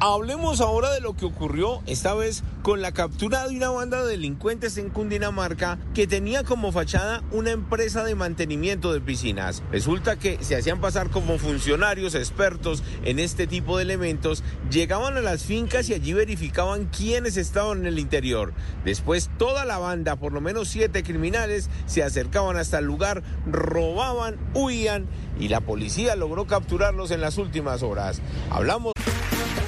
Hablemos ahora de lo que ocurrió esta vez con la captura de una banda de delincuentes en Cundinamarca que tenía como fachada una empresa de mantenimiento de piscinas. Resulta que se hacían pasar como funcionarios expertos en este tipo de elementos, llegaban a las fincas y allí verificaban quiénes estaban en el interior. Después toda la banda, por lo menos siete criminales, se acercaban hasta el lugar, robaban, huían y la policía logró capturarlos en las últimas horas. Hablamos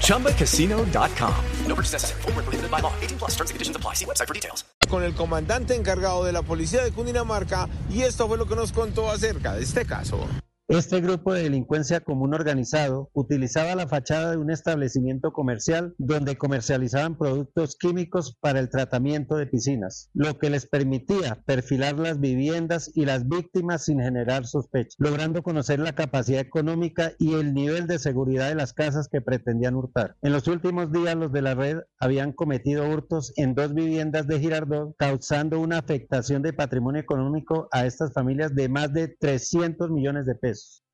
ChumbaCasino.com. No purchase necessary. Void where prohibited by law. 18 plus terms and conditions apply. See website for details. con el comandante encargado de la policía de Cundinamarca y esto fue lo que nos contó acerca de este caso. Este grupo de delincuencia común organizado utilizaba la fachada de un establecimiento comercial donde comercializaban productos químicos para el tratamiento de piscinas, lo que les permitía perfilar las viviendas y las víctimas sin generar sospecha, logrando conocer la capacidad económica y el nivel de seguridad de las casas que pretendían hurtar. En los últimos días los de la red habían cometido hurtos en dos viviendas de Girardot, causando una afectación de patrimonio económico a estas familias de más de 300 millones de pesos.